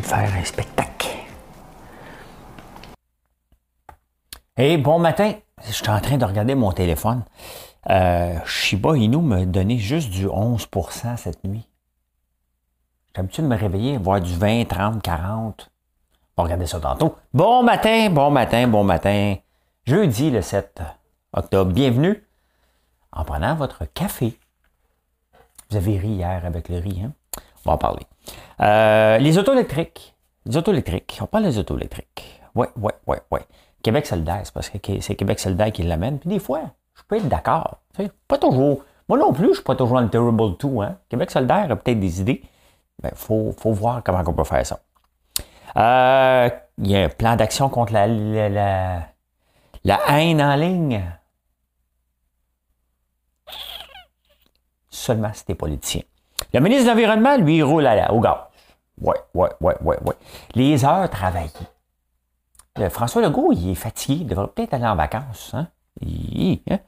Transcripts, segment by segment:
De faire un spectacle. Et bon matin, je suis en train de regarder mon téléphone. Euh, Shiba Inu me donnait juste du 11% cette nuit. J'ai l'habitude de me réveiller, voir du 20, 30, 40. On va regarder ça tantôt. Bon matin, bon matin, bon matin. Jeudi le 7 octobre. Bienvenue en prenant votre café. Vous avez ri hier avec le riz, hein? On va en parler. Euh, les autos électriques. Les autos électriques. On parle des autos électriques. Oui, oui, oui, oui. Québec solidaire, c'est parce que c'est Québec solidaire qui l'amène. Puis des fois, je peux être d'accord. Pas toujours. Moi non plus, je ne suis pas toujours un terrible tout. Hein? Québec solidaire a peut-être des idées. Il faut, voir comment on peut faire ça. Euh, il y a un plan d'action contre la, la, la, haine en ligne. Seulement si t'es politicien. Le ministre de l'Environnement, lui, roule à la, au gaz. Ouais, ouais, ouais, ouais, ouais. Les heures travaillées. Euh, François Legault, il est fatigué. Il devrait peut-être aller en vacances. Hein? hein?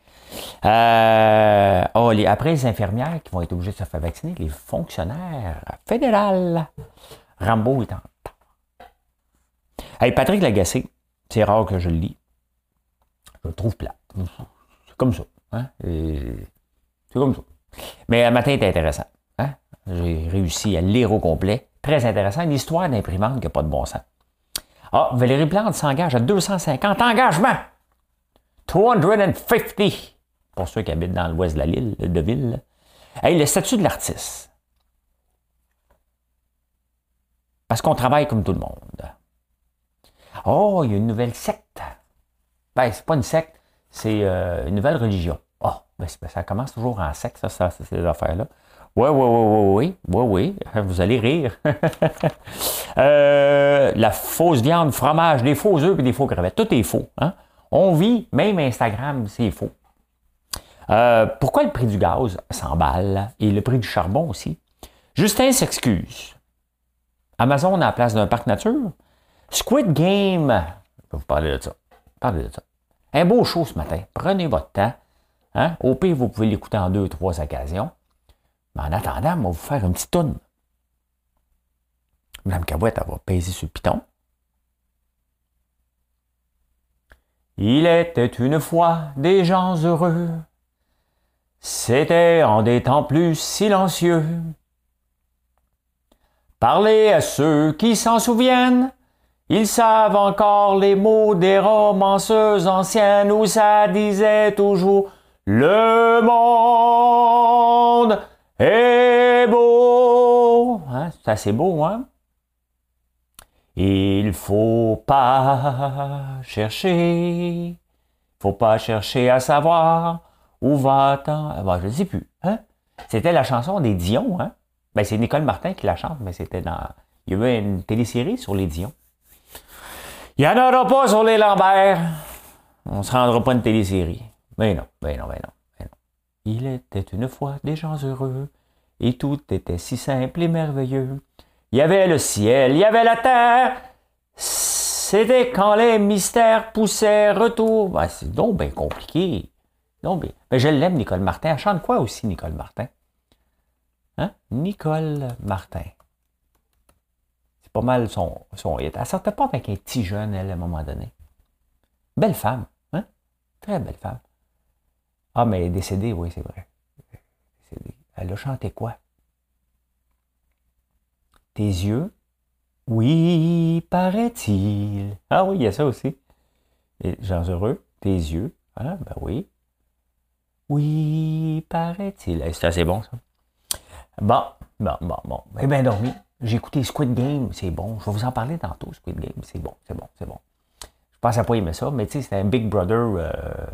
Euh, oh, les, après, les infirmières qui vont être obligées de se faire vacciner, les fonctionnaires fédéraux. Rambo est en Hey, Patrick Lagacé, c'est rare que je le lis. Je le trouve plat. C'est comme ça. Hein? C'est comme ça. Mais le matin était intéressant. Hein? J'ai réussi à lire au complet. Très intéressant. Une histoire d'imprimante qui n'a pas de bon sens. Ah, Valérie Plante s'engage à 250 engagements. 250 pour ceux qui habitent dans l'ouest de la ville. De ville. Hey, le statut de l'artiste. Parce qu'on travaille comme tout le monde. Oh, il y a une nouvelle secte. Ben, c'est pas une secte, c'est euh, une nouvelle religion. Oh, ben, ça commence toujours en secte, ça, ça ces affaires-là. Oui, oui, oui, oui, oui, oui, vous allez rire. Euh, la fausse viande, fromage, des faux œufs et des faux crevettes, tout est faux. Hein? On vit, même Instagram, c'est faux. Euh, pourquoi le prix du gaz s'emballe et le prix du charbon aussi? Justin s'excuse. Amazon a la place d'un parc nature. Squid Game, je vais vous parler de ça. Parlez de ça. Un beau show ce matin. Prenez votre temps. Hein? Au pire, vous pouvez l'écouter en deux ou trois occasions. Mais en attendant, on va vous faire une petite toune. Madame Cabouette, elle va peser sur piton. Il était une fois des gens heureux. C'était en des temps plus silencieux. Parlez à ceux qui s'en souviennent. Ils savent encore les mots des romanceuses anciennes où ça disait toujours le monde est beau. Hein? C'est assez beau, hein? Il faut pas chercher, faut pas chercher à savoir où va-t-on. Ah, ben, je ne sais plus. Hein? C'était la chanson des Dions. Hein? Ben, c'est Nicole Martin qui la chante, mais c'était dans. Il y avait une télésérie sur les Dions. Il n'y en aura pas sur les Lambert. On ne se rendra pas une télésérie. Mais non, ben non, ben non. Il était une fois des gens heureux, et tout était si simple et merveilleux. Il y avait le ciel, il y avait la terre. C'était quand les mystères poussaient retour. Ben, c'est donc bien compliqué. Donc bien. Mais je l'aime, Nicole Martin. Elle chante quoi aussi, Nicole Martin? Hein? Nicole Martin. C'est pas mal son, son. Elle sortait pas avec un petit jeune, elle, à un moment donné. Belle femme. Hein? Très belle femme. Ah, mais elle est décédée, oui, c'est vrai. Elle a chanté quoi? Tes yeux? Oui, paraît-il. Ah oui, il y a ça aussi. Et gens heureux, tes yeux. Ah, ben oui. Oui, paraît-il. C'est assez bon, ça. Bon, bon, bon, bon. Eh bien dormi. J'ai écouté Squid Game, c'est bon. Je vais vous en parler tantôt, Squid Game. C'est bon, c'est bon, c'est bon. Je pense à pas aimer ça, mais tu sais, c'était un Big Brother. Euh,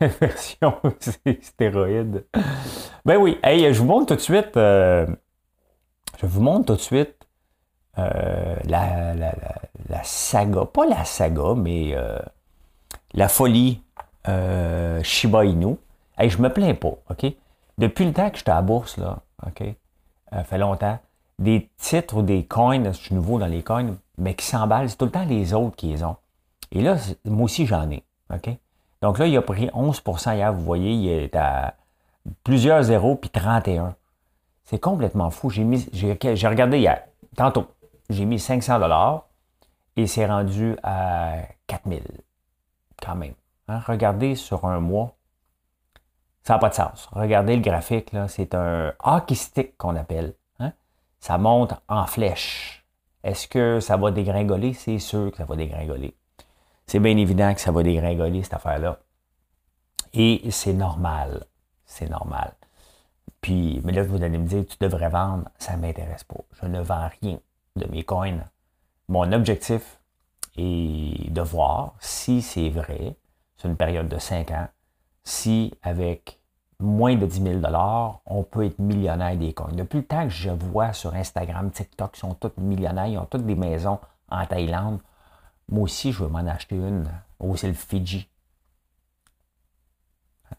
version stéroïde. Ben oui, hey, je vous montre tout de suite. Euh, Je vous montre tout de suite euh, la, la, saga, pas la saga, mais euh, la folie Shiba Inu. et je me plains pas, OK? Depuis le temps que j'étais à la bourse, là, OK? Ça fait longtemps, des titres ou des coins, je suis nouveau dans les coins, mais qui s'emballent, c'est tout le temps les autres qui les ont. Et là, moi aussi, j'en ai, OK? Donc là, il a pris 11% hier, vous voyez, il est à plusieurs zéros, puis 31. C'est complètement fou. J'ai mis, j'ai, regardé hier, tantôt, j'ai mis 500 dollars et c'est rendu à 4000 quand même. Hein? Regardez sur un mois, ça n'a pas de sens. Regardez le graphique, là, c'est un hockey stick qu'on appelle. Hein? Ça monte en flèche. Est-ce que ça va dégringoler? C'est sûr que ça va dégringoler. C'est bien évident que ça va dégringoler, cette affaire-là. Et c'est normal. C'est normal. Puis, mais là, vous allez me dire, tu devrais vendre. Ça ne m'intéresse pas. Je ne vends rien de mes coins. Mon objectif est de voir si c'est vrai, sur une période de 5 ans, si avec moins de 10 000 on peut être millionnaire des coins. Depuis le temps que je vois sur Instagram, TikTok, ils sont tous millionnaires, ils ont toutes des maisons en Thaïlande. Moi aussi, je veux m'en acheter une. Oh, c'est le Fidji.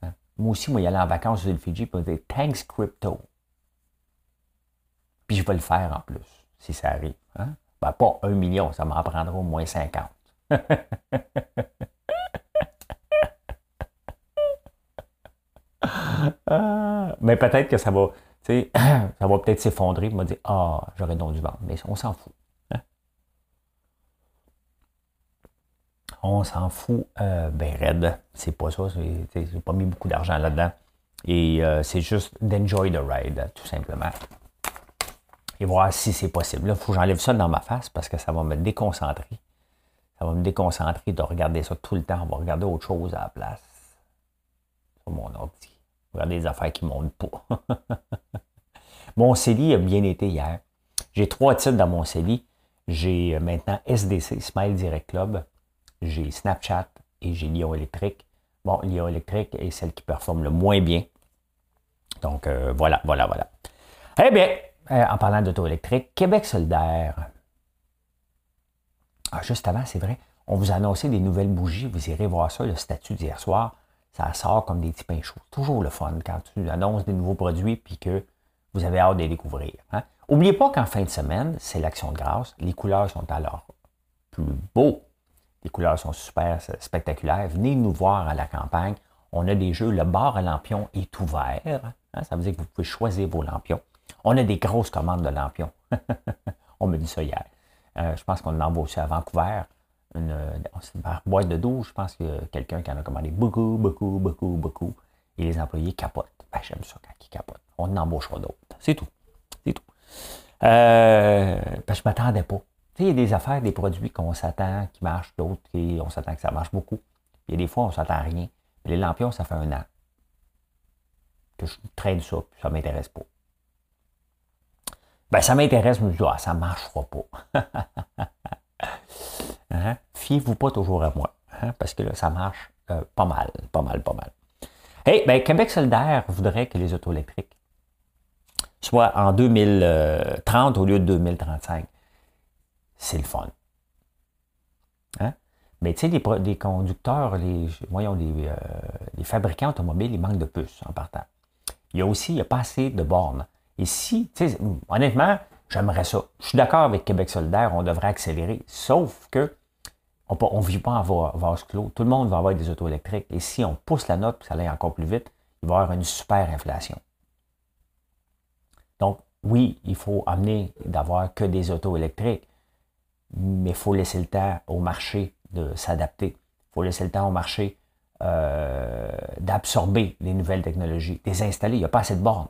Hein? Moi aussi, moi, y aller en vacances sur le Fidji, pour dire Thanks Crypto. Puis je vais le faire en plus si ça arrive. Hein? Ben, pas un million, ça m'en prendra au moins 50. Ah, mais peut-être que ça va, ça va peut-être s'effondrer et me dire Ah, j'aurais donc dû vendre. Mais on s'en fout. On s'en fout euh, ben raide. C'est pas ça. J'ai pas mis beaucoup d'argent là-dedans. Et euh, c'est juste d'enjoy the ride, tout simplement et voir si c'est possible. Là, il faut que j'enlève ça dans ma face parce que ça va me déconcentrer. Ça va me déconcentrer de regarder ça tout le temps. On va regarder autre chose à la place. Sur mon ordi. Regarder des affaires qui ne montent pas. mon CELI a bien été hier. J'ai trois titres dans mon CELI. J'ai euh, maintenant SDC, Smile Direct Club. J'ai Snapchat et j'ai Lyon Électrique. Bon, Lyon Électrique est celle qui performe le moins bien. Donc, euh, voilà, voilà, voilà. Eh bien, euh, en parlant d'auto électrique, Québec solidaire. Ah, juste avant, c'est vrai, on vous a annoncé des nouvelles bougies. Vous irez voir ça, le statut d'hier soir. Ça sort comme des petits pains chauds. Toujours le fun quand tu annonces des nouveaux produits puis que vous avez hâte de les découvrir. Hein. N'oubliez pas qu'en fin de semaine, c'est l'action de grâce. Les couleurs sont alors plus beaux. Les couleurs sont super spectaculaires. Venez nous voir à la campagne. On a des jeux. Le bar à lampions est ouvert. Hein. Ça veut dire que vous pouvez choisir vos lampions. On a des grosses commandes de lampions. on me dit ça hier. Euh, je pense qu'on l'a embauché à Vancouver. Une, boîte de 12, je pense que quelqu'un qui en a commandé beaucoup, beaucoup, beaucoup, beaucoup. Et les employés capotent. Ben, j'aime ça quand ils capotent. On en embauchera d'autres. C'est tout. C'est tout. Euh, je ne m'attendais pas. Il y a des affaires, des produits qu'on s'attend qui marchent, d'autres on s'attend que ça marche beaucoup. Il y a des fois, on ne s'attend à rien. Les lampions, ça fait un an que je traîne ça, puis ça ne m'intéresse pas. Ben, ça m'intéresse, mais je dis, ah, ça ne marchera pas. hein? Fiez-vous pas toujours à moi, hein? parce que là, ça marche euh, pas mal, pas mal, pas mal. Hey, ben, Québec solidaire voudrait que les autos électriques soient en 2030 au lieu de 2035. C'est le fun. Hein? Mais tu sais, les, conducteurs, les, voyons, euh, les, fabricants automobiles, ils manquent de puces en partant. Il y a aussi, il n'y a pas assez de bornes. Et si, honnêtement, j'aimerais ça. Je suis d'accord avec Québec solidaire, on devrait accélérer. Sauf que on ne vit pas en vase clos. Tout le monde va avoir des autos électriques. Et si on pousse la note, ça allait encore plus vite, il va y avoir une super inflation. Donc, oui, il faut amener d'avoir que des autos électriques, mais il faut laisser le temps au marché de s'adapter. Il faut laisser le temps au marché euh, d'absorber les nouvelles technologies, des installer. Il n'y a pas assez de bornes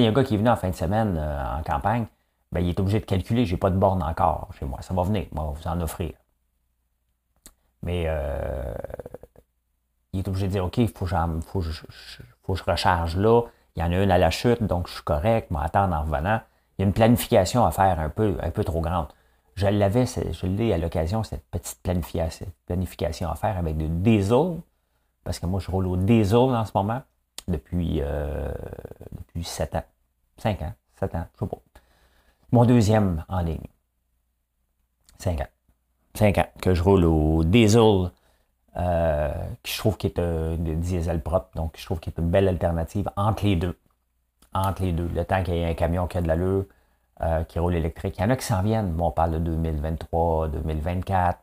il y a un gars qui est venu en fin de semaine euh, en campagne, ben, il est obligé de calculer, j'ai pas de borne encore chez moi. Ça va venir, on va vous en offrir. Mais euh, il est obligé de dire, OK, il faut, faut, que je recharge là. Il y en a une à la chute, donc je suis correct, je attendre en revenant. Il y a une planification à faire un peu, un peu trop grande. Je l'avais, je l'ai à l'occasion, cette petite planification, à faire avec du diesel, parce que moi, je roule au diesel en ce moment depuis, euh, depuis 7 ans. 5 ans, 7 ans, je sais pas. Mon deuxième en ligne. Cinq ans. Cinq ans que je roule au diesel, euh, qui je trouve qui est un diesel propre, donc je trouve qu'il est une belle alternative entre les deux. Entre les deux. Le temps qu'il y ait un camion qui a de l'allure, euh, qui roule électrique. Il y en a qui s'en viennent. Bon, on parle de 2023, 2024.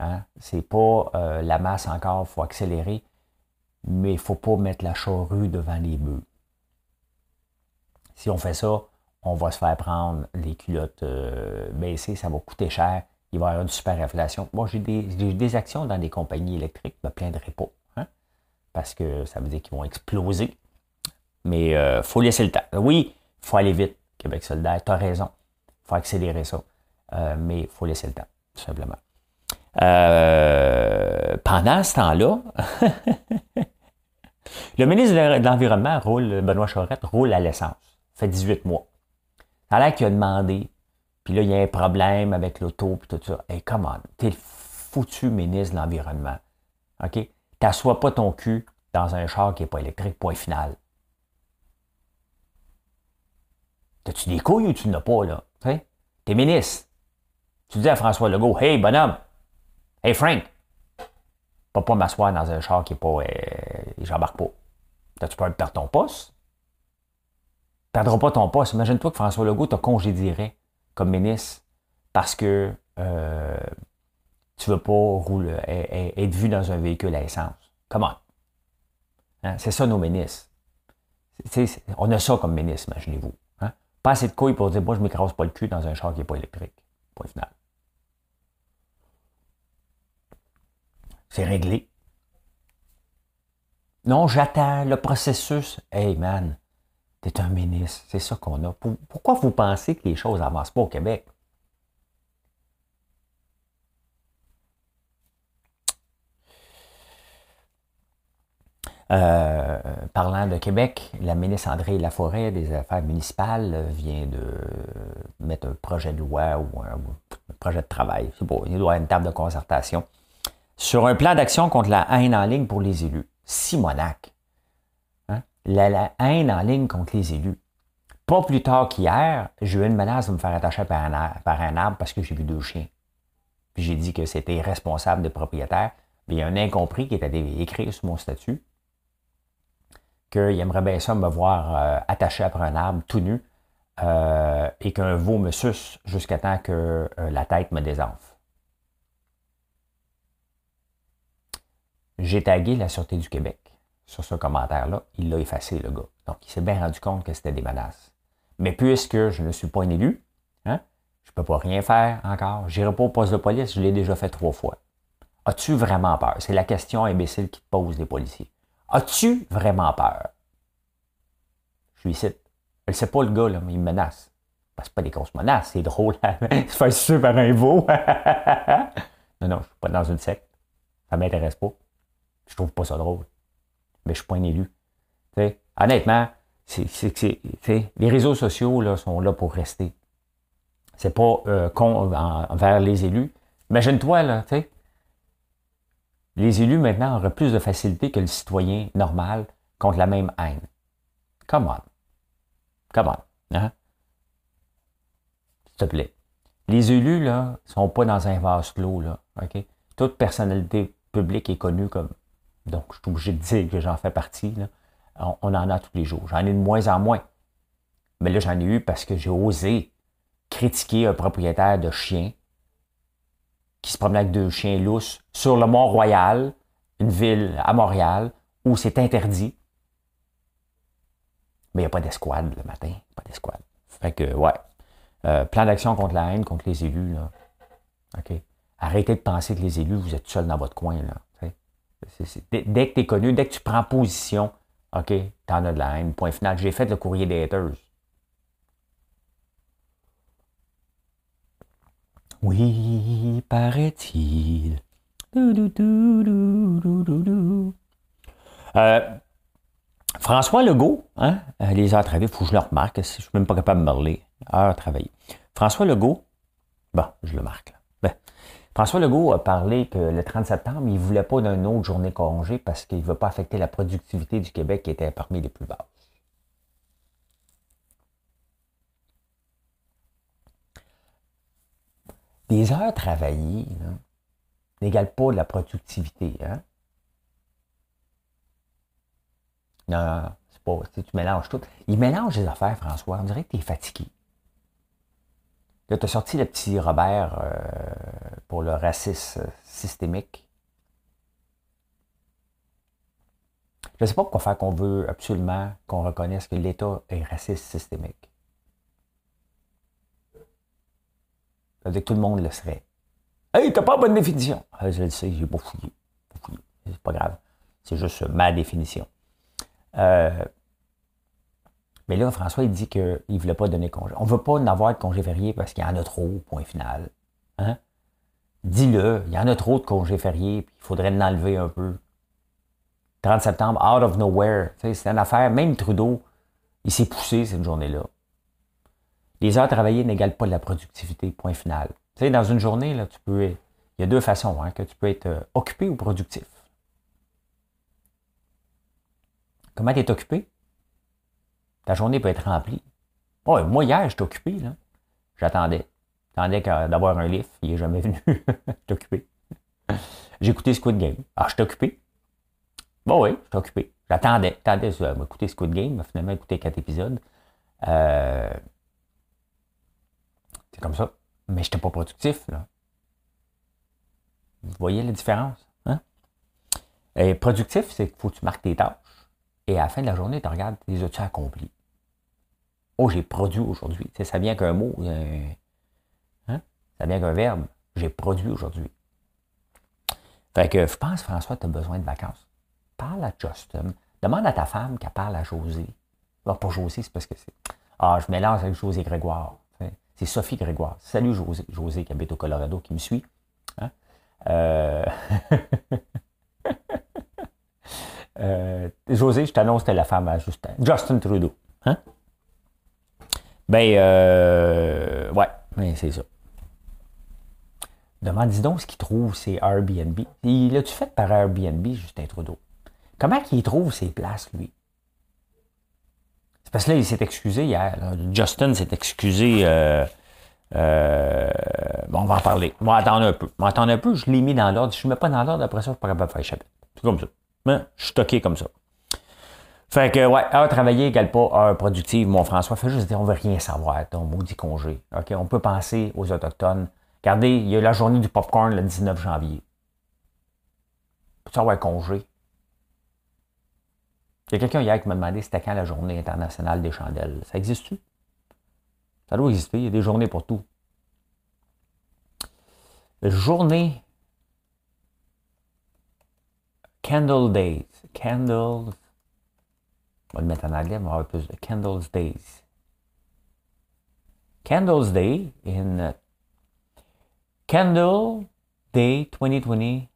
Hein? C'est pas euh, la masse encore, il faut accélérer, mais il ne faut pas mettre la charrue devant les bœufs. Si on fait ça, on va se faire prendre les culottes euh, baissées, ça va coûter cher, il va y avoir une super inflation. Moi, j'ai des, actions dans des compagnies électriques, je me plaindrai pas, hein? parce que ça veut dire qu'ils vont exploser. Mais il faut laisser le temps. Oui, il faut aller vite, Québec solidaire, tu as raison, il faut accélérer ça, mais il faut laisser le temps, tout simplement. Euh, pendant ce temps-là, le ministre de l'Environnement, roule, Benoît Charette, roule à l'essence. fait 18 mois. Ça a l'air qu'il a demandé, puis là, il y a un problème avec l'auto, puis tout ça. Hey, come on, t'es le foutu ministre de l'Environnement. OK? T'assois pas ton cul dans un char qui n'est pas électrique, point final. T'as-tu des couilles ou tu n'as pas, là? T'es ministre. Tu dis à François Legault, hey, bonhomme, Hey Frank, pas pas m'asseoir dans un char qui est pas. Euh, J'embarque pas. T'as-tu peur de perdre ton poste? Perdras pas ton poste. Imagine-toi que François Legault te congédierait comme ministre parce que euh, tu veux pas rouler, être vu dans un véhicule à essence. Comment? Hein? C'est ça nos ministres. on a ça comme ministre, imaginez-vous. Pas assez de couilles pour dire, moi, je m'écrase pas le cul dans un char qui n'est pas électrique. Point final. C'est réglé. Non, j'attends le processus. Hey man, t'es un ministre, c'est ça qu'on a. Pourquoi vous pensez que les choses n'avancent pas au Québec? Euh, parlant de Québec, la ministre André Laforêt des Affaires municipales vient de mettre un projet de loi ou un, projet de travail. C'est bon, il doit y avoir une table de concertation sur un plan d'action contre la haine en ligne pour les élus. Simonac. Hein? La, haine en ligne contre les élus. Pas plus tard qu'hier, j'ai eu une menace de me faire attacher par un, arbre, parce que j'ai vu deux chiens. Puis j'ai dit que c'était irresponsable de propriétaire. Il y a un incompris qui était écrit sur mon statut qu'il aimerait bien ça me voir euh, attaché après un arbre tout nu euh, et qu'un veau me suce jusqu'à temps que euh, la tête me désenfle. J'ai tagué la Sûreté du Québec sur ce commentaire-là. Il l'a effacé, le gars. Donc, il s'est bien rendu compte que c'était des menaces. Mais puisque je ne suis pas un élu, hein, je ne peux pas rien faire encore. Je n'irai pas au poste de police, je l'ai déjà fait trois fois. As-tu vraiment peur? C'est la question imbécile qui te posent les policiers. As-tu vraiment peur? Je lui cite. Je ne sais pas le gars, là, mais il me menace. Ce c'est pas des grosses menaces, c'est drôle. se faire sucer par un veau. non, non, je suis pas dans une secte. Ça m'intéresse pas. Je trouve pas ça drôle. Mais je suis pas un élu. honnêtement, les réseaux sociaux là, sont là pour rester. C'est pas euh, con envers les élus. Imagine-toi, là, tu sais. Les élus maintenant auraient plus de facilité que le citoyen normal contre la même haine. Come on. Come on. Hein? S'il te plaît. Les élus, là, sont pas dans un vase clos, là. OK? Toute personnalité publique est connue comme donc, je suis obligé de dire que j'en fais partie. On, en a tous les jours. J'en ai de moins en moins. Mais là, j'en ai eu parce que j'ai osé critiquer un propriétaire de chiens qui se promenait avec deux chiens lousses sur le Mont-Royal, une ville à Montréal, où c'est interdit. Mais il n'y a pas d'escouade le matin. Pas d'escouade. Fait que, ouais. Euh, plan d'action contre la haine, contre les élus, là. OK? Arrêtez de penser que les élus, vous êtes seuls dans votre coin, là. Dès que tu es connu, dès que tu prends position, OK, tu en as de la haine. Point final. J'ai fait le courrier des haters. Oui, paraît-il. Euh, François Legault, hein, euh, les heures travaillées, il faut que je le remarque, je ne suis même pas capable de me parler. Heures travaillées. François Legault, bon, je le marque là. François Legault a parlé que le 30 septembre, il ne voulait pas d'une autre journée congé parce qu'il ne veut pas affecter la productivité du Québec qui était parmi les plus basses. Des heures travaillées n'égale pas de la productivité. Hein? Non, c'est pas. Tu mélanges tout. Il mélange les affaires, François. On dirait que tu es fatigué. Là, tu as sorti le petit Robert euh, pour le racisme systémique. Je ne sais pas pourquoi faire qu'on veut absolument qu'on reconnaisse que l'État est raciste systémique. Ça que tout le monde le serait. Hey, t'as pas bonne définition. Ah, je le sais, j'ai pas fouillé. C'est pas grave. C'est juste ma définition. Euh, mais là, François, il dit qu'il ne voulait pas donner congé. On ne veut pas en avoir de congé férié parce qu'il y en a trop, point final. Hein? Dis-le, il y en a trop de congés fériés, puis il faudrait l'enlever un peu. 30 septembre, out of nowhere. C'est une affaire, même Trudeau, il s'est poussé cette journée-là. Les heures travaillées n'égalent pas la productivité, point final. Tu sais, dans une journée, tu peux. Il y a deux façons hein, que tu peux être euh, occupé ou productif. Comment tu es occupé? Ta journée peut être remplie. Oh, moi, hier, j'étais occupé. Là. J'attendais. J'attendais d'avoir un livre. Il n'est jamais venu. j'étais occupé. J'ai écouté Squid Game. Ah, j'étais occupé. Bon, oui, j'étais occupé. J'attendais. J'attendais écouter Squid Game. Finalement, écouté quatre épisodes. Euh, comme ça. Mais je n'étais pas productif. Là. Vous voyez la différence? Hein? Et productif, c'est qu'il faut que tu marques tes tâches. Et à la fin de la journée, tu regardes, les as-tu accomplis? Oh, j'ai produit aujourd'hui. ça vient qu'un mot. Hein? Ça vient qu'un verbe. J'ai produit aujourd'hui. Fait que je pense, François, tu as besoin de vacances. Parle à Justin. Demande à ta femme qu'elle parle à José. Non, pas José, c'est parce que c'est. Ah, je mélange avec José Grégoire. C'est Sophie Grégoire. Salut José. José qui habite au Colorado, qui me suit. Hein? Euh... Euh, José, je t'annonce, c'était la femme à Justin, Justin Trudeau. Hein? Ben, euh, ouais, c'est ça. Demande, dis donc ce qu'il trouve, c'est Airbnb. L'as-tu fait par Airbnb, Justin Trudeau? Comment il trouve ses places, lui? Parce que là, il s'est excusé hier. Justin s'est excusé. Euh, euh, bon, on va en parler. On va attendre un peu. On va attendre un peu. Je l'ai mis dans l'ordre. Je ne mets pas dans l'ordre, après ça, je ne suis pas capable de faire chapitre. C'est comme ça. Mais je suis stocké comme ça. Fait que, ouais, heure travaillée égale pas heure productive. Mon François fait juste dire on veut rien savoir, ton maudit congé. OK? On peut penser aux Autochtones. Regardez, il y a la journée du popcorn le 19 janvier. Peux-tu avoir congé? Il y a quelqu'un hier qui m'a demandé c'était quand la journée internationale des chandelles. Ça existe-tu? Ça doit exister. Il y a des journées pour tout. Journée Candle Days. Candles. On va le mettre en anglais, on va avoir plus de Candles Days. Candles Day in uh, Candle Day 2020.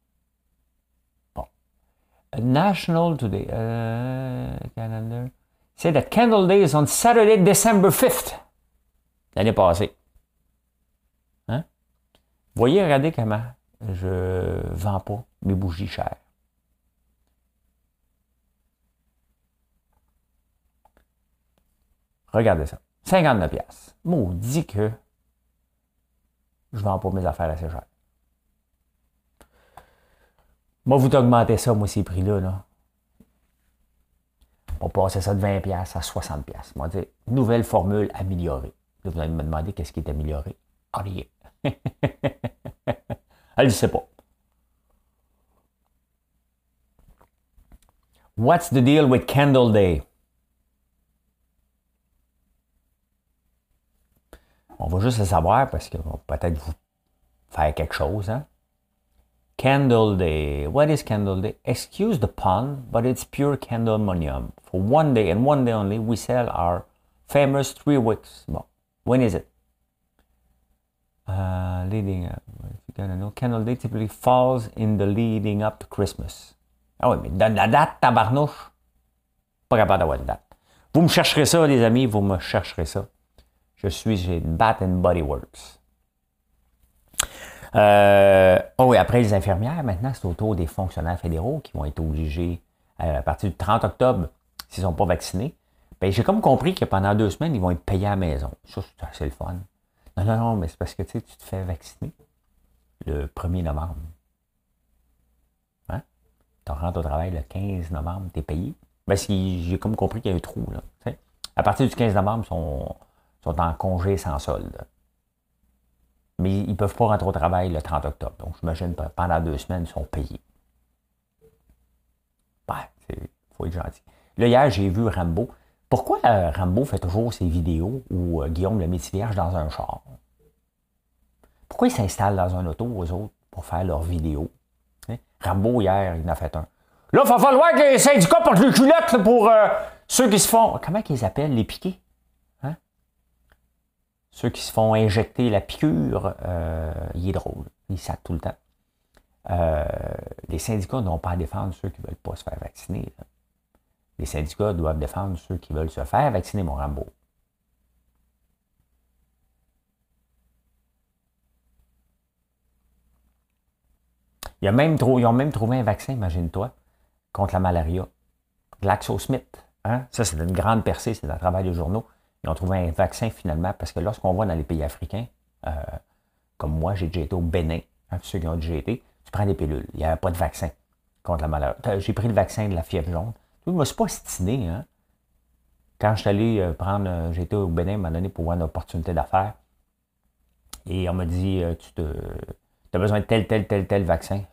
National today. Uh, calendar. Candle Day is on Saturday, December 5th. L'année passée. Hein? Voyez, regardez comment je vends pas mes bougies chères. Regardez ça. 59 pièces. Maudit que je vends pas mes affaires assez cher. Moi, vous augmentez ça, moi, ces prix-là. Là. On passer ça de 20 pièces à 60 pièces. Moi, dire, nouvelle formule améliorée. Vous allez me demander qu'est-ce qui est amélioré. Ah, rien. Elle ne sait pas. What's the deal with Candle Day? On va juste le savoir parce que peut-être vous faire quelque chose. Hein? Candle Day. What is Candle Day? Excuse the pun, but it's pure candlemonium. For one day and one day only, we sell our famous three. Bon, when is it? Uh, leading up. If you gotta know, Candle Day typically falls in the leading up to Christmas. Ah oui, mais donne la date, tabarnouche. Pas capable d'avoir une date. Vous me chercherez ça, les amis, vous me chercherez ça. Je suis chez Bat and Body Works. Euh, oh oui, après les infirmières, maintenant, c'est au tour des fonctionnaires fédéraux qui vont être obligés, euh, à partir du 30 octobre, s'ils ne sont pas vaccinés. Ben, j'ai comme compris que pendant deux semaines, ils vont être payés à la maison. Ça, c'est assez le fun. Non, non, non, mais c'est parce que tu te fais vacciner. le 1er novembre. Hein? Tu rentres au travail le 15 novembre, tu es payé. Ben, j'ai comme compris qu'il y a un trou. Là, à partir du 15 novembre, ils sont en congé sans solde. Mais ils ne peuvent pas rentrer au travail le 30 octobre. Donc, j'imagine pendant deux semaines, ils sont payés. Ben, il faut être gentil. Là, hier, j'ai vu Rambo. Pourquoi euh, Rambo fait toujours ses vidéos où euh, Guillaume le métier vierge dans un char? Pourquoi ils s'installent dans un auto aux autres pour faire leurs vidéos? Hein? Rambo, hier, il en a fait un. Là, il va falloir que les syndicats portent les culottes pour euh, ceux qui se font. Comment ils appellent les piquets? Ceux qui se font injecter la piqûre, il est drôle. Il sac tout le temps. les syndicats n'ont pas à défendre ceux qui ne veulent pas se faire vacciner. Les syndicats doivent défendre ceux qui veulent se faire vacciner, mon Rambo. Ils ont même trouvé un vaccin, imagine-toi, contre la malaria. GlaxoSmith. Hein? Ça, c'est une grande percée, c'est un travail de journaux. Ils ont trouvé un vaccin finalement, parce que lorsqu'on va dans les pays africains, euh, comme moi, j'ai déjà été au Bénin, hein, ceux qui ont déjà été, tu prends des pilules. Il n'y a pas de vaccin contre la malaria. J'ai pris le vaccin de la fièvre jaune. Je ne me suis pas stiné. Hein? Quand je suis allé euh, prendre, euh, j'étais au Bénin à un moment donné pour voir une opportunité d'affaires. Et on m'a dit, tu as besoin de tel, tel, tel, tel vaccin.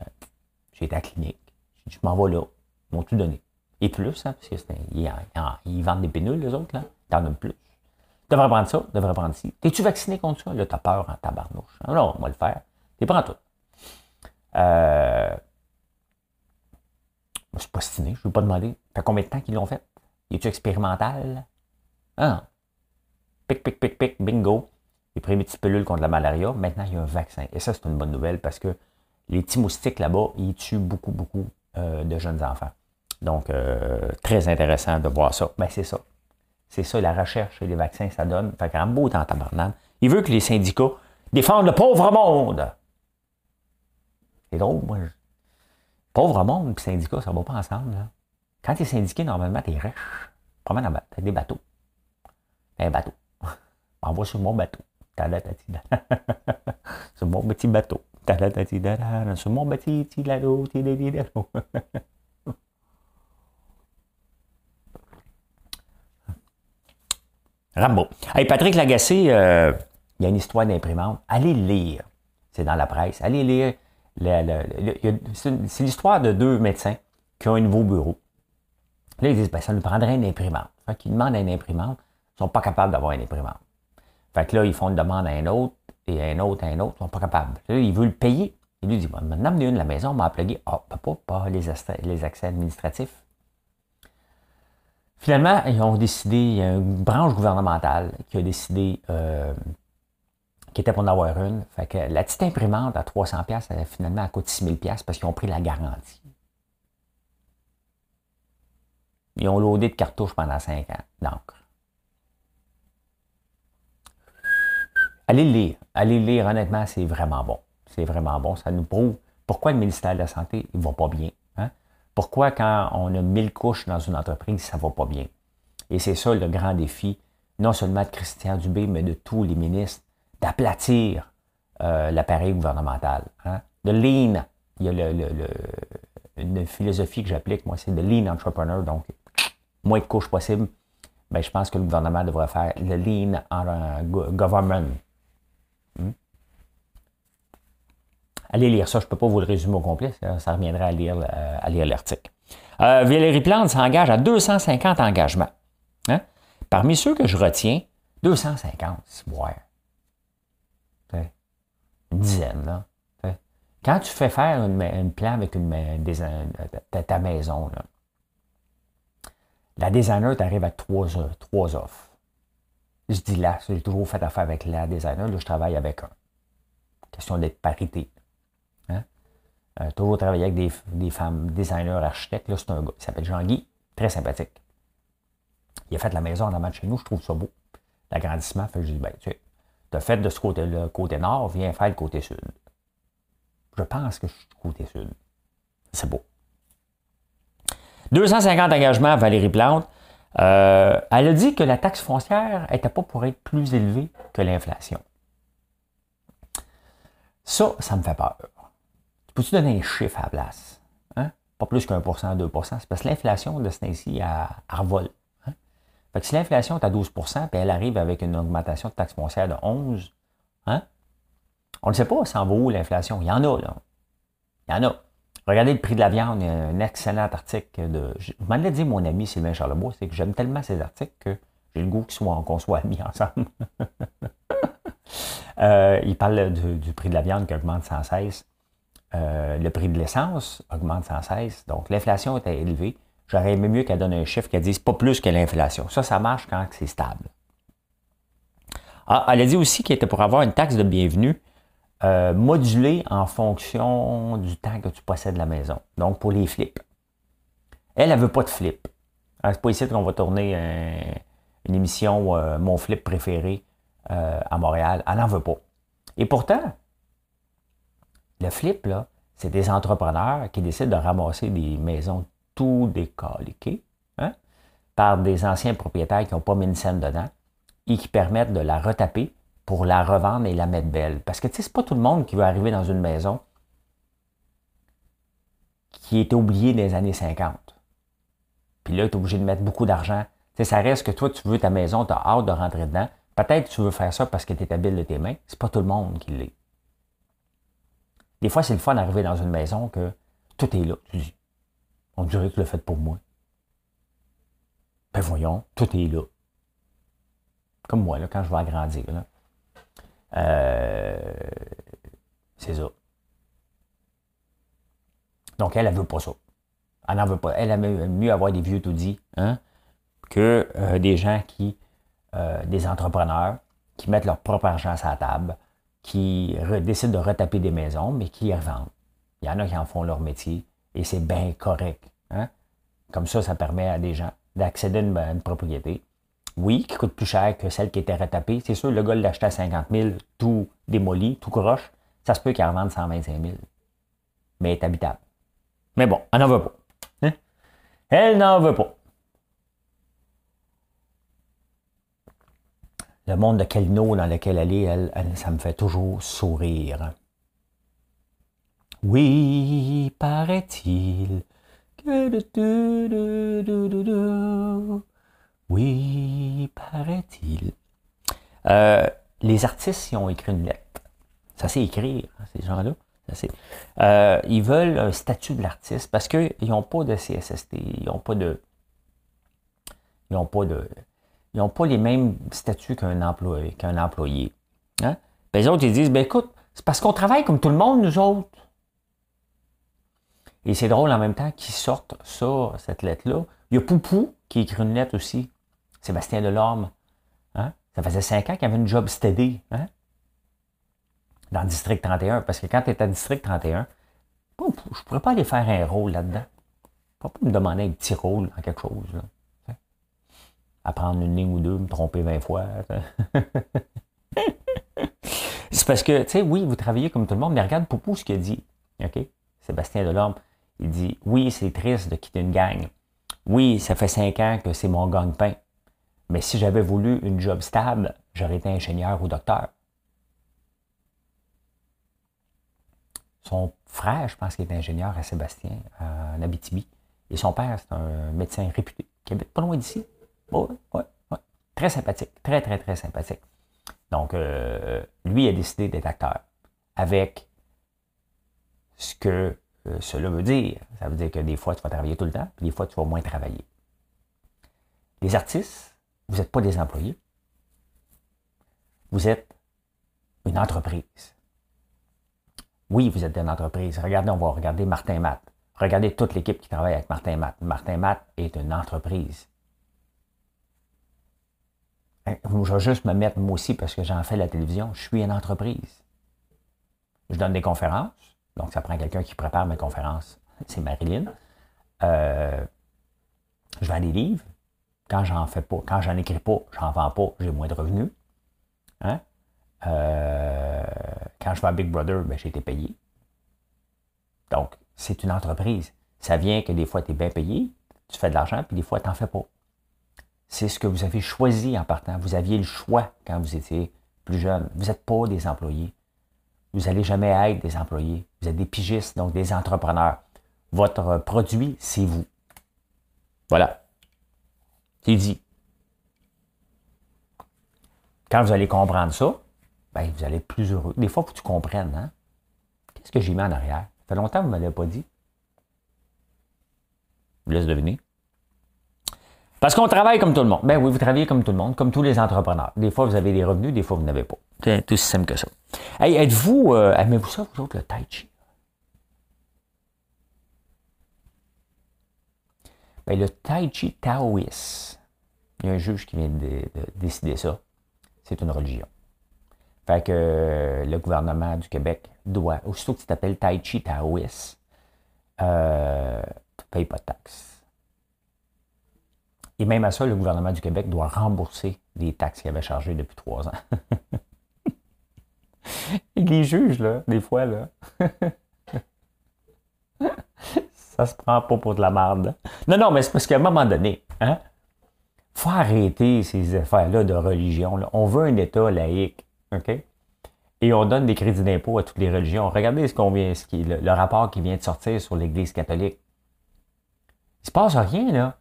J'ai été à la clinique. Dit, je m'en vais là. Ils m'ont tout donné. Et plus, hein, parce qu'ils vendent des pénules, les autres, là. T'en as plus. Devrais prendre ça, devrais prendre ci. T'es-tu vacciné contre ça? Là, t'as peur en tabarnouche. Alors, on va le faire. Tu prends tout. Euh, je suis pas stiné, je ne veux pas demander. Fait combien de temps qu'ils l'ont fait? Es-tu expérimental? Ah. Pic, pic, pic, pic, bingo. Il pris une petite pilule contre la malaria. Maintenant, il y a un vaccin. Et ça, c'est une bonne nouvelle parce que les petits moustiques là-bas, ils tuent beaucoup, beaucoup euh, de jeunes enfants. Donc, euh, très intéressant de voir ça. Mais ben, c'est ça. C'est ça, la recherche et les vaccins, ça donne. Fait qu'un beau temps tabarnane. Il veut que les syndicats défendent le pauvre monde. C'est drôle, moi. Pauvre monde et syndicat, ça va pas ensemble. Quand tu es syndiqué, normalement, tu es riche. Mal tu des bateaux. un bateau. M'envoie sur mon bateau. sur mon petit bateau. Sur mon petit Rambo. Hey, Patrick Lagacé, euh, il y a une histoire d'imprimante. Allez lire. C'est dans la presse. Allez lire c'est l'histoire de deux médecins qui ont un nouveau bureau. Là, ils disent, ben, ça nous prendrait une imprimante. Fait qu'ils demandent une imprimante. Ils ne sont pas capables d'avoir une imprimante. Fait que là, ils font une demande à un autre, et à un autre, à un autre. Ils ne sont pas capables. Là, ils veulent le payer. Il lui dit, bon, maintenant, une de la maison, on m'a appelé. Ah, oh, pas, pas les accès administratifs. Finalement, ils ont décidé, il y a une branche gouvernementale qui a décidé euh, qui était pour en avoir une. Fait que la petite imprimante à 300$, elle, finalement, elle coûte 6000$ parce qu'ils ont pris la garantie. Ils ont loadé de cartouches pendant 5 ans d'encre. Allez le lire. Allez le lire, honnêtement, c'est vraiment bon. C'est vraiment bon. Ça nous prouve pourquoi le ministère de la Santé ne va pas bien. Pourquoi quand on a 1000 couches dans une entreprise, ça ne va pas bien? Et c'est ça le grand défi, non seulement de Christian Dubé, mais de tous les ministres d'aplatir euh, l'appareil gouvernemental. Hein? De lean, il y a le, une philosophie que j'applique, moi, c'est de lean entrepreneur, donc moins de couches possible. Ben, je pense que le gouvernement devrait faire le lean en government. Allez lire ça, je ne peux pas vous le résumer au complet, ça, reviendrait à lire, l'article. Euh, Valérie Plante s'engage à 250 engagements. Hein? Parmi ceux que je retiens, 250, c'est une dizaine. Là. Quand tu fais faire une, plan avec une, ta, maison, la designer t'arrive à trois, trois offres. Je dis là, j'ai toujours fait affaire avec la designer, là, je travaille avec un. Question d'être parité. Euh, toujours travailler avec des, femmes designers, architectes. Là, c'est un gars, il s'appelle Jean-Guy, très sympathique. Il a fait la maison en avant de chez nous, je trouve ça beau. L'agrandissement, fait que je dis, ben, tu sais, tu fait de ce côté-là, côté nord, viens faire le côté sud. Je pense que je suis du côté sud. C'est beau. 250 engagements, Valérie Plante. Euh, elle a dit que la taxe foncière n'était pas pour être plus élevée que l'inflation. Ça, ça me fait peur. Peux-tu donner un chiffre à la place? Hein? Pas plus qu'un pour cent, 2 C'est parce que l'inflation de ce temps-ci, elle, revole. Hein? Fait que si l'inflation est à 12% puis elle arrive avec une augmentation de taxe foncière de 11 hein? on ne sait pas, ça en vaut où l'inflation. Il y en a, là. Il y en a. Regardez le prix de la viande, un excellent article de. Je m'en ai dit mon ami Sylvain Charlebois, c'est que j'aime tellement ces articles que j'ai le goût qu'on soit amis ensemble. Euh, il parle du prix de la viande qui augmente sans cesse. Euh, le prix de l'essence augmente sans cesse. Donc, l'inflation est élevée. J'aurais aimé mieux qu'elle donne un chiffre qu'elle dise pas plus que l'inflation. Ça, ça marche quand c'est stable. Ah, elle a dit aussi qu'elle était pour avoir une taxe de bienvenue euh, modulée en fonction du temps que tu possèdes la maison. Donc, pour les flips. Elle, elle veut pas de flip. Ah, c'est pas ici qu'on va tourner une émission Mon flip préféré euh, à Montréal. Elle n'en veut pas. Et pourtant, le flip, c'est des entrepreneurs qui décident de ramasser des maisons tout décaliquées hein, par des anciens propriétaires qui n'ont pas mis une scène dedans et qui permettent de la retaper pour la revendre et la mettre belle. Parce que, tu sais, c'est pas tout le monde qui veut arriver dans une maison qui est oubliée des années 50. Puis là, tu es obligé de mettre beaucoup d'argent. Tu sais, ça reste que toi, tu veux ta maison, tu as hâte de rentrer dedans. Peut-être tu veux faire ça parce que tu es habile de tes mains. C'est pas tout le monde qui l'est. Des fois, c'est le fun d'arriver dans une maison que tout est là. On dirait que tu l'as fait pour moi. Ben voyons, tout est là. Comme moi, là, quand je vais agrandir. Euh, c'est ça. Donc, elle, elle veut pas ça. Elle n'en veut pas. Elle aime mieux avoir des vieux tout dit hein, que euh, des gens qui euh, des entrepreneurs qui mettent leur propre argent sur la table, qui décident de retaper des maisons, mais qui revendent. Il y en a qui en font leur métier et c'est bien correct. Hein? Comme ça, ça permet à des gens d'accéder à une, propriété. Oui, qui coûte plus cher que celle qui était retapée. C'est sûr, le gars l'achetait à 50 000, tout démoli, tout croche. Ça se peut qu'il revende 125 000. Mais est habitable. Mais bon, elle n'en veut pas. Hein? Elle n'en veut pas. Le monde de Calino dans lequel elle est, elle, ça me fait toujours sourire. Oui, paraît-il. Oui, paraît-il. Euh, les artistes, ils ont écrit une lettre. Ça c'est écrire, hein, ces gens-là. Euh, ils veulent un statut de l'artiste parce qu'ils n'ont pas de CSST, ils n'ont pas de. Ils n'ont pas de ils n'ont pas les mêmes statuts qu'un employé. Qu'un employé hein? Ben, les autres, ils disent, ben écoute, c'est parce qu'on travaille comme tout le monde, nous autres. Et c'est drôle en même temps qu'ils sortent ça, cette lettre-là. Il y a Poupou qui écrit une lettre aussi. Sébastien Delorme. Hein? Ça faisait cinq ans qu'il avait une job steady. Hein? Dans le district 31. Parce que quand tu es à district 31, je ne pourrais pas aller faire un rôle là-dedans. Je ne pourrais pas me demander un petit rôle dans quelque chose. Apprendre une ligne ou deux, me tromper 20 fois. c'est parce que, tu sais, oui, vous travaillez comme tout le monde, mais regarde Poupou ce qu'il dit. OK? Sébastien Delorme, il dit Oui, c'est triste de quitter une gang. Oui, ça fait cinq ans que c'est mon gagne-pain. Mais si j'avais voulu une job stable, j'aurais été ingénieur ou docteur. Son frère, je pense qu'il est ingénieur à Sébastien, en Abitibi. Et son père, c'est un médecin réputé, qui habite pas loin d'ici. Oui, oui, oui. Très sympathique. Très, très, très sympathique. Donc, euh, lui a décidé d'être acteur avec ce que euh, cela veut dire. Ça veut dire que des fois, tu vas travailler tout le temps, puis des fois, tu vas moins travailler. Les artistes, vous n'êtes pas des employés. Vous êtes une entreprise. Oui, vous êtes une entreprise. Regardez, on va regarder Martin Matt. Regardez toute l'équipe qui travaille avec Martin Matt. Martin Matt est une entreprise. Je vais juste me mettre moi aussi parce que j'en fais la télévision. Je suis une entreprise. Je donne des conférences. Donc, ça prend quelqu'un qui prépare mes conférences. C'est Marilyn. Euh, je vends des livres. Quand j'en fais pas, quand j'en écris pas, j'en vends pas, j'ai moins de revenus. Hein? Euh, quand je vais à Big Brother, ben, j'ai été payé. Donc, c'est une entreprise. Ça vient que des fois, tu es bien payé, tu fais de l'argent, puis des fois, tu n'en fais pas c'est ce que vous avez choisi en partant. Vous aviez le choix quand vous étiez plus jeune. Vous n'êtes pas des employés. vous n'allez jamais être des employés. Vous êtes des pigistes, donc des entrepreneurs. Votre produit, c'est vous. Voilà. C'est dit. Quand vous allez comprendre ça, ben, vous allez être plus heureux. Des fois, il faut que tu comprennes. Hein? Qu'est-ce que j'ai mis en arrière? Ça fait longtemps que vous ne m'avez pas dit. Je vous laisse deviner. Parce qu'on travaille comme tout le monde. Ben oui, vous travaillez comme tout le monde, comme tous les entrepreneurs. Des fois, vous avez des revenus, des fois, vous n'avez pas. C'est aussi simple que ça. Hey, êtes-vous, euh, aimez-vous ça, vous autres, le tai chi? Ben, le tai chi taoïste, il y a un juge qui vient de, décider ça. C'est une religion. Fait que euh, le gouvernement du Québec doit, aussitôt que tu t'appelles tai chi taoïste, euh, tu ne payes pas de taxes. Et même à ça, le gouvernement du Québec doit rembourser les taxes qu'il avait chargées depuis trois ans. Les juges, là, des fois, là. ça se prend pas pour de la merde. Non, non, mais c'est parce qu'à un moment donné, hein, faut arrêter ces affaires-là de religion. On veut un État laïque, OK? Et on donne des crédits d'impôt à toutes les religions. Regardez ce qu'on vient, ce qui, le, le, rapport qui vient de sortir sur l'Église catholique. Il se passe rien, là.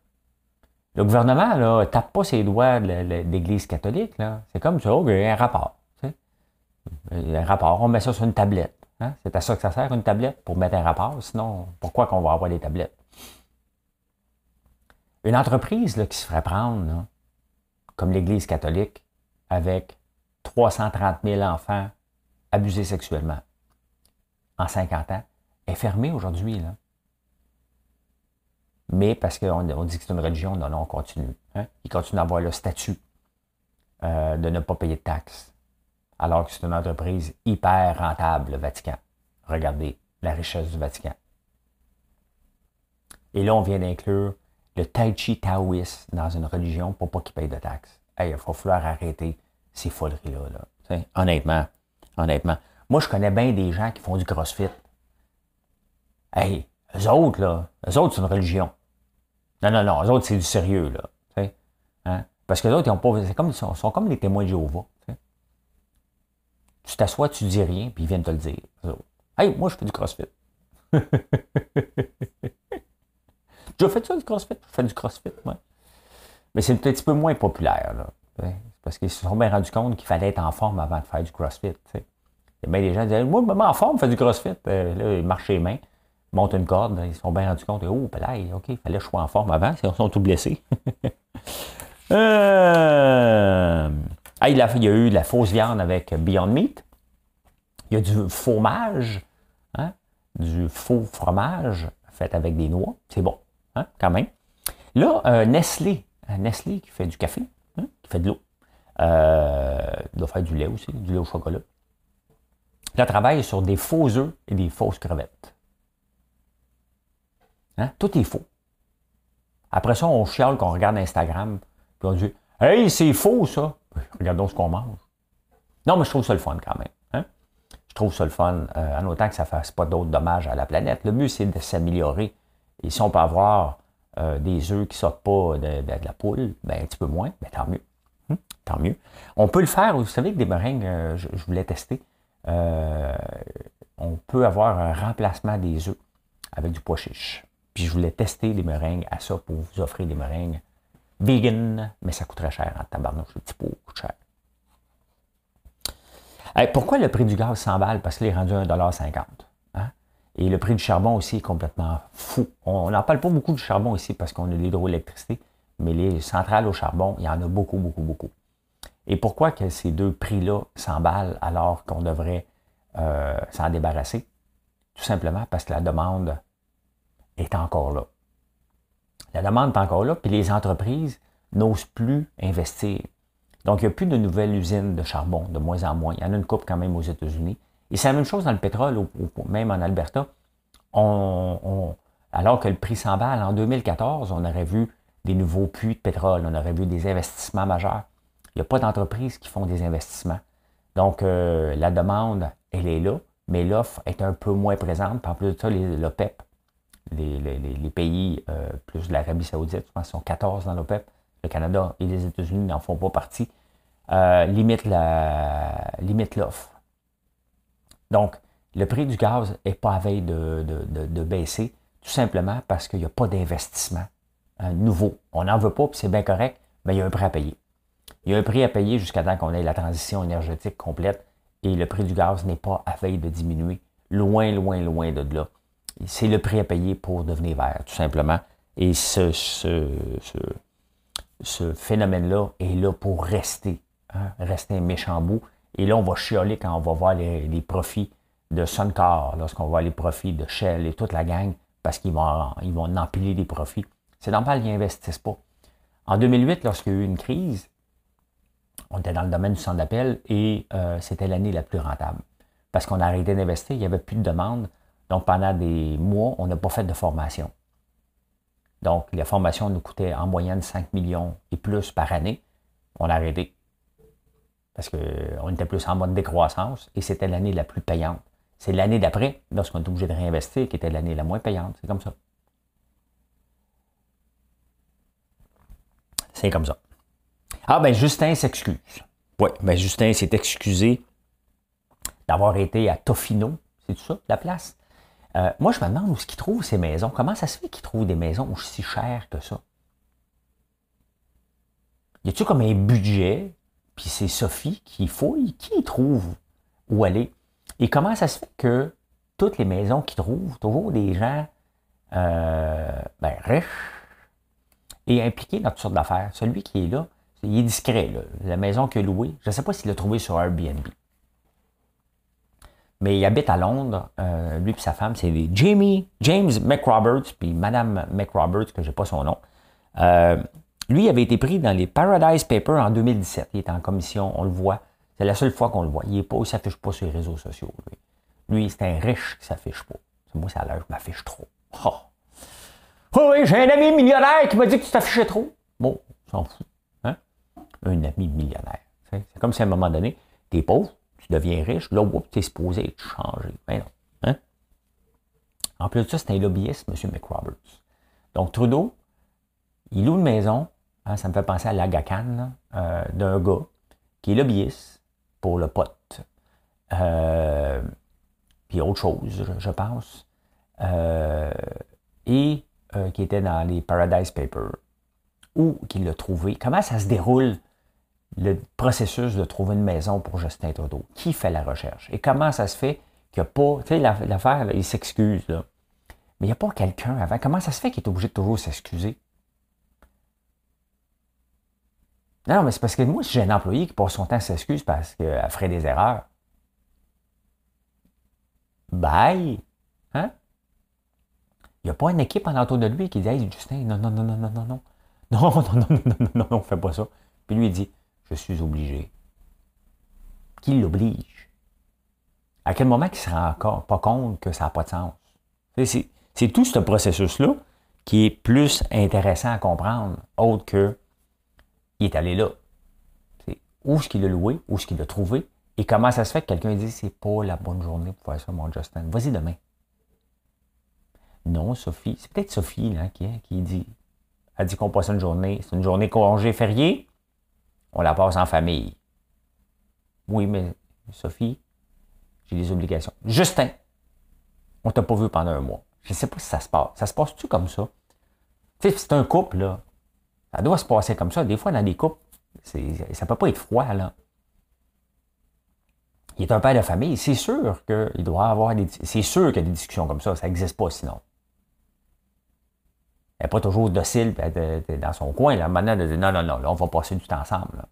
Le gouvernement, là, tape pas ses doigts de l'Église catholique, là. C'est comme ça, OK, un rapport. Un rapport, on met ça sur une tablette. Hein? C'est à ça que ça sert, une tablette, pour mettre un rapport. Sinon, pourquoi qu'on va avoir des tablettes? Une entreprise là, qui se ferait prendre, comme l'Église catholique, avec 330 000 enfants abusés sexuellement en 50 ans, est fermée aujourd'hui. Là. Mais parce qu'on dit que c'est une religion, non, non, on continue. Hein? Ils continuent d'avoir le statut euh, de ne pas payer de taxes alors que c'est une entreprise hyper rentable, le Vatican. Regardez la richesse du Vatican. Et là, on vient d'inclure le Tai Chi dans une religion pour pas qu'il paye de taxes. Hey, il va falloir arrêter ces foleries-là. Honnêtement, honnêtement. Moi, je connais bien des gens qui font du crossfit. Hey, eux autres, là, eux autres, c'est une religion. Non, non, non, eux autres, c'est du sérieux, là. Hein? Parce que les autres, ils ont pas. C'est comme, ils sont, comme les témoins de Jéhovah. Tu t'assois, tu dis rien, puis ils viennent te le dire. Hey, moi, je fais du crossfit. tu as fait ça, du crossfit? Je fais du crossfit, moi. Mais c'est un petit peu moins populaire, là. Parce qu'ils se sont bien rendus compte qu'il fallait être en forme avant de faire du crossfit. Il y a bien des gens qui disaient Moi, je mets en forme, fais du crossfit. Euh, là, ils marchent les mains, montent une corde, ils se sont bien rendus compte Oh, là, OK, il fallait que je sois en forme avant, ils sont tous blessés. Ah, il, y a eu de la fausse viande avec Beyond Meat. Il y a du fromage, hein? du faux fromage fait avec des noix. C'est bon, hein? quand même. Là, euh, Nestlé, euh, Nestlé qui fait du café, hein? qui fait de l'eau. Euh, il doit faire du lait aussi, du lait au chocolat. Là, travaille sur des faux œufs et des fausses crevettes. Hein? Tout est faux. Après ça, on chiale qu'on regarde Instagram, puis on dit Hey, c'est faux ça! regardons ce qu'on mange. Non, mais je trouve ça le fun quand même. Hein? Je trouve ça le fun, euh, en autant que ça ne fasse pas d'autres dommages à la planète. Le but, c'est de s'améliorer. Et si on peut avoir euh, des œufs qui ne sortent pas de, la poule, ben, un petit peu moins, ben, tant mieux. Hum, tant mieux. On peut le faire, vous savez que des meringues, euh, je, voulais tester. on peut avoir un remplacement des œufs avec du pois chiche. Puis je voulais tester des meringues à ça pour vous offrir des meringues vegan, mais ça coûterait cher en tabarnouche, le petit pot coûte cher. pourquoi le prix du gaz s'emballe? Parce qu'il est rendu à 1,50$. Hein? Et le prix du charbon aussi est complètement fou. On n'en parle pas beaucoup du charbon ici parce qu'on a l'hydroélectricité, mais les centrales au charbon, il y en a beaucoup, beaucoup, beaucoup. Et pourquoi que ces deux prix-là s'emballent alors qu'on devrait euh, s'en débarrasser? Tout simplement parce que la demande est encore là. La demande est encore là, puis les entreprises n'osent plus investir. Donc, il n'y a plus de nouvelles usines de charbon, de moins en moins. Il y en a une coupe quand même aux États-Unis. Et c'est la même chose dans le pétrole, même en Alberta. alors que le prix s'emballe, en 2014, on aurait vu des nouveaux puits de pétrole, on aurait vu des investissements majeurs. Il n'y a pas d'entreprises qui font des investissements. Donc, euh, la demande, elle est là, mais l'offre est un peu moins présente. En plus de ça, l'OPEP, les, pays euh, plus l'Arabie Saoudite, je pense sont 14 dans l'OPEP, le Canada et les États-Unis n'en font pas partie, euh, limite l'offre. Donc, le prix du gaz n'est pas à veille de, de, baisser, tout simplement parce qu'il n'y a pas d'investissement hein, nouveau. On n'en veut pas, puis c'est bien correct, mais il y a un prix à payer. Il y a un prix à payer jusqu'à temps qu'on ait la transition énergétique complète et le prix du gaz n'est pas à veille de diminuer. Loin, loin, loin de là. C'est le prix à payer pour devenir vert, tout simplement. Et ce, ce, ce, phénomène-là est là pour rester, hein, rester un méchant bout. Et là, on va chioler quand on va voir les, profits de Suncar, lorsqu'on va voir les profits de Shell et toute la gang, parce qu'ils vont, ils vont empiler des profits. C'est normal, ils n'investissent pas. En 2008, lorsqu'il y a eu une crise, on était dans le domaine du centre d'appel et euh, c'était l'année la plus rentable. Parce qu'on a arrêté d'investir, il n'y avait plus de demande. Donc pendant des mois, on n'a pas fait de formation. Donc la formation nous coûtait en moyenne 5 millions et plus par année. On a arrêté. Parce qu'on était plus en mode décroissance et c'était l'année la plus payante. C'est l'année d'après, lorsqu'on est obligé de réinvestir, qui était l'année la moins payante. C'est comme ça. C'est comme ça. Ah, ben Justin s'excuse. Oui, ben Justin s'est excusé d'avoir été à Tofino. C'est tout ça, la place? Euh, moi, je me demande où est-ce qu'il trouve ces maisons. Comment ça se fait qu'il trouve des maisons aussi chères que ça? Y a-tu comme un budget, puis c'est Sophie qui fouille, qui trouve où aller? Et comment ça se fait que toutes les maisons qu'il trouve, toujours des gens euh, ben, riches et impliqués dans toutes sortes d'affaires. Celui qui est là, il est discret, la maison qu'il a louée. Je ne sais pas s'il l'a trouvée sur Airbnb. Mais il habite à Londres. Euh, lui et sa femme, c'est Jamie, James McRoberts, puis Madame McRoberts, que je n'ai pas son nom. Euh, lui avait été pris dans les Paradise Papers en 2017. Il est en commission, on le voit. C'est la seule fois qu'on le voit. Il ne s'affiche pas sur les réseaux sociaux. Lui, lui c'est un riche qui ne s'affiche pas. Moi, ça l'air, je m'affiche trop. Oh. oui, j'ai un ami millionnaire qui m'a dit que tu t'affichais trop. Bon, s'en fout un ami millionnaire. C'est comme si à un moment donné, tu es pauvre, tu deviens riche, là, tu es supposé être changé. Ben non. Hein? En plus de ça, c'est un lobbyiste, M. McRoberts. Donc, Trudeau, il loue une maison, hein, ça me fait penser à l'Agacan, euh, d'un gars qui est lobbyiste pour le pote. Euh, puis autre chose, je, pense. Euh, et qui était dans les Paradise Papers. Où qu'il l'a trouvé? Comment ça se déroule? Le processus de trouver une maison pour Justin Trudeau. Qui fait la recherche? Et comment ça se fait qu'il n'y a pas. Tu sais, l'affaire, il s'excuse, là. Mais il n'y a pas quelqu'un avant. Comment ça se fait qu'il est obligé de toujours s'excuser? Non, mais c'est parce que moi, si j'ai un employé qui passe son temps à s'excuser parce qu'elle ferait des erreurs, bye! Hein? Il n'y a pas une équipe en entour de lui qui dit Hey, Justin, non, non, non, non, non, non, non. Non, non, non, non, non, non, non, fais pas ça. Puis lui, il dit je suis obligé. Qui l'oblige? À quel moment il ne se rend pas compte que ça n'a pas de sens? C'est tout ce processus-là qui est plus intéressant à comprendre, autre que il est allé là. où est-ce qu'il a loué, où est-ce qu'il l'a trouvé, et comment ça se fait que quelqu'un dit c'est pas la bonne journée pour faire ça, mon Justin. Vas-y demain. Non, Sophie, c'est peut-être Sophie là, qui, qui dit. Elle dit qu'on passe une journée. C'est une journée congé férié on la passe en famille. Oui, mais Sophie, j'ai des obligations. Justin, on t'a pas vu pendant un mois. Je ne sais pas si ça se passe. Ça se passe-tu comme ça? Tu c'est un couple, là. Ça doit se passer comme ça. Des fois, dans des couples, ça ne peut pas être froid, là. Il est un père de famille. C'est sûr qu'il doit avoir des. C'est sûr qu'il y a des discussions comme ça. Ça n'existe pas sinon. Elle n'est pas toujours docile, elle dans son coin. Là. Maintenant, elle dit non, non, non, là, on va passer du temps ensemble.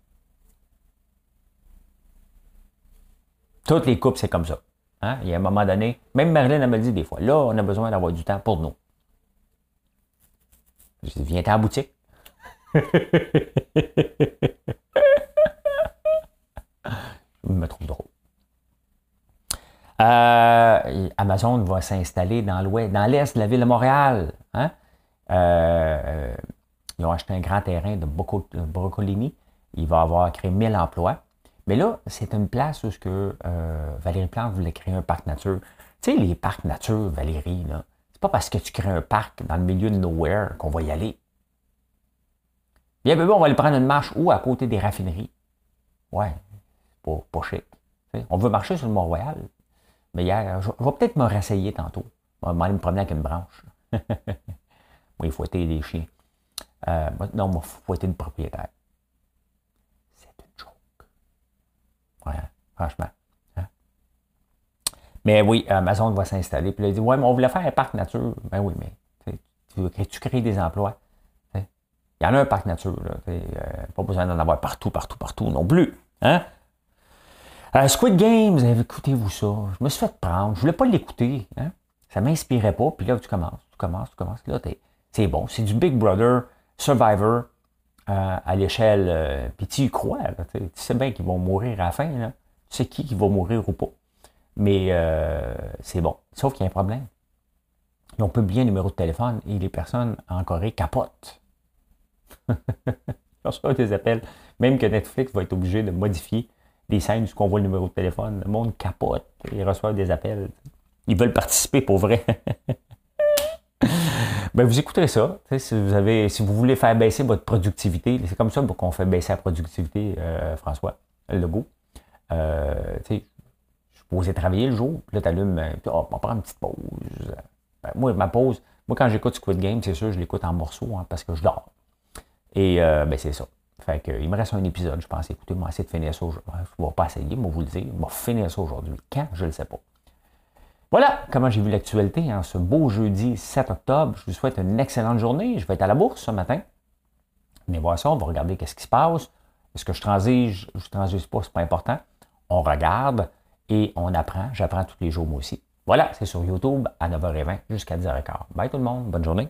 Toutes les couples, c'est comme ça. Hein? Il y a un moment donné, même Marilyn, elle me dit des fois, là, on a besoin d'avoir du temps pour nous. Je dis, viens en boutique. je me trouve drôle. Euh, Amazon va s'installer dans l'ouest, dans l'est de la ville de Montréal. Hein? Euh, ils ont acheté un grand terrain de Brocolini. Il va avoir créé 1000 emplois. Mais là, c'est une place où ce que, euh, Valérie Plante voulait créer un parc nature. Tu sais, les parcs nature, Valérie, là, c'est pas parce que tu crées un parc dans le milieu de nowhere qu'on va y aller. Bien, bébé, on va aller prendre une marche où? À côté des raffineries. Ouais, pas, pas chic. on veut marcher sur le Mont-Royal. Mais hier, je, vais peut-être me rasseyer tantôt. Je vais aller me promener avec une branche. oui, il être les chiens. Euh, non, faut être le propriétaire. C'est une joke. Ouais, franchement. Hein. Mais oui, Amazon va s'installer. Puis il dit Ouais, mais on voulait faire un parc nature. Ben oui, mais tu, tu crées des emplois. Il y en a un parc nature. Là, euh, pas besoin d'en avoir partout, partout, partout non plus. Hein? Euh, Squid Game, écoutez-vous ça. Je me suis fait prendre. Je voulais pas l'écouter. Hein? Ça m'inspirait pas. Puis là, tu commences, tu commences, tu commences. Là, c'est bon. C'est du Big Brother Survivor euh, à l'échelle. Euh, puis tu y crois. tu sais bien qu'ils vont mourir à la fin. Tu sais qui, qui va mourir ou pas. Mais c'est bon. Sauf qu'il y a un problème. Ils ont bien le numéro de téléphone et les personnes en Corée capotent. Reçois des appels. Même que Netflix va être obligé de modifier les scènes où on voit le numéro de téléphone. Le monde capote. Ils reçoivent des appels. Ils veulent participer pour vrai. ben, vous écouterez ça. Si vous, avez, si vous voulez faire baisser votre productivité, c'est comme ça qu'on fait baisser la productivité, euh, François Legault. Euh, je suis posé travailler le jour, puis là, tu allumes, euh, oh, on va prendre une petite pause. Ben, moi, ma pause, moi, quand j'écoute Squid Game, c'est sûr, je l'écoute en morceaux, hein, parce que je dors. Et euh, ben, c'est ça. Fait que, il me reste un épisode, je pense. Écoutez, moi, essayer de finir ça aujourd'hui. Je ne vais pas essayer, mais vous le dire. Je vais finir ça aujourd'hui. Quand? Je ne le sais pas. Voilà comment j'ai vu l'actualité en ce beau jeudi 7 octobre. Je vous souhaite une excellente journée. Je vais être à la bourse ce matin. Mais voir ça, on va regarder qu'est-ce qui se passe. Est-ce que je transige? Je transige pas, c'est pas important. On regarde et on apprend. J'apprends tous les jours moi aussi. Voilà, c'est sur YouTube à 9h20 jusqu'à 10h15. Bye tout le monde. Bonne journée.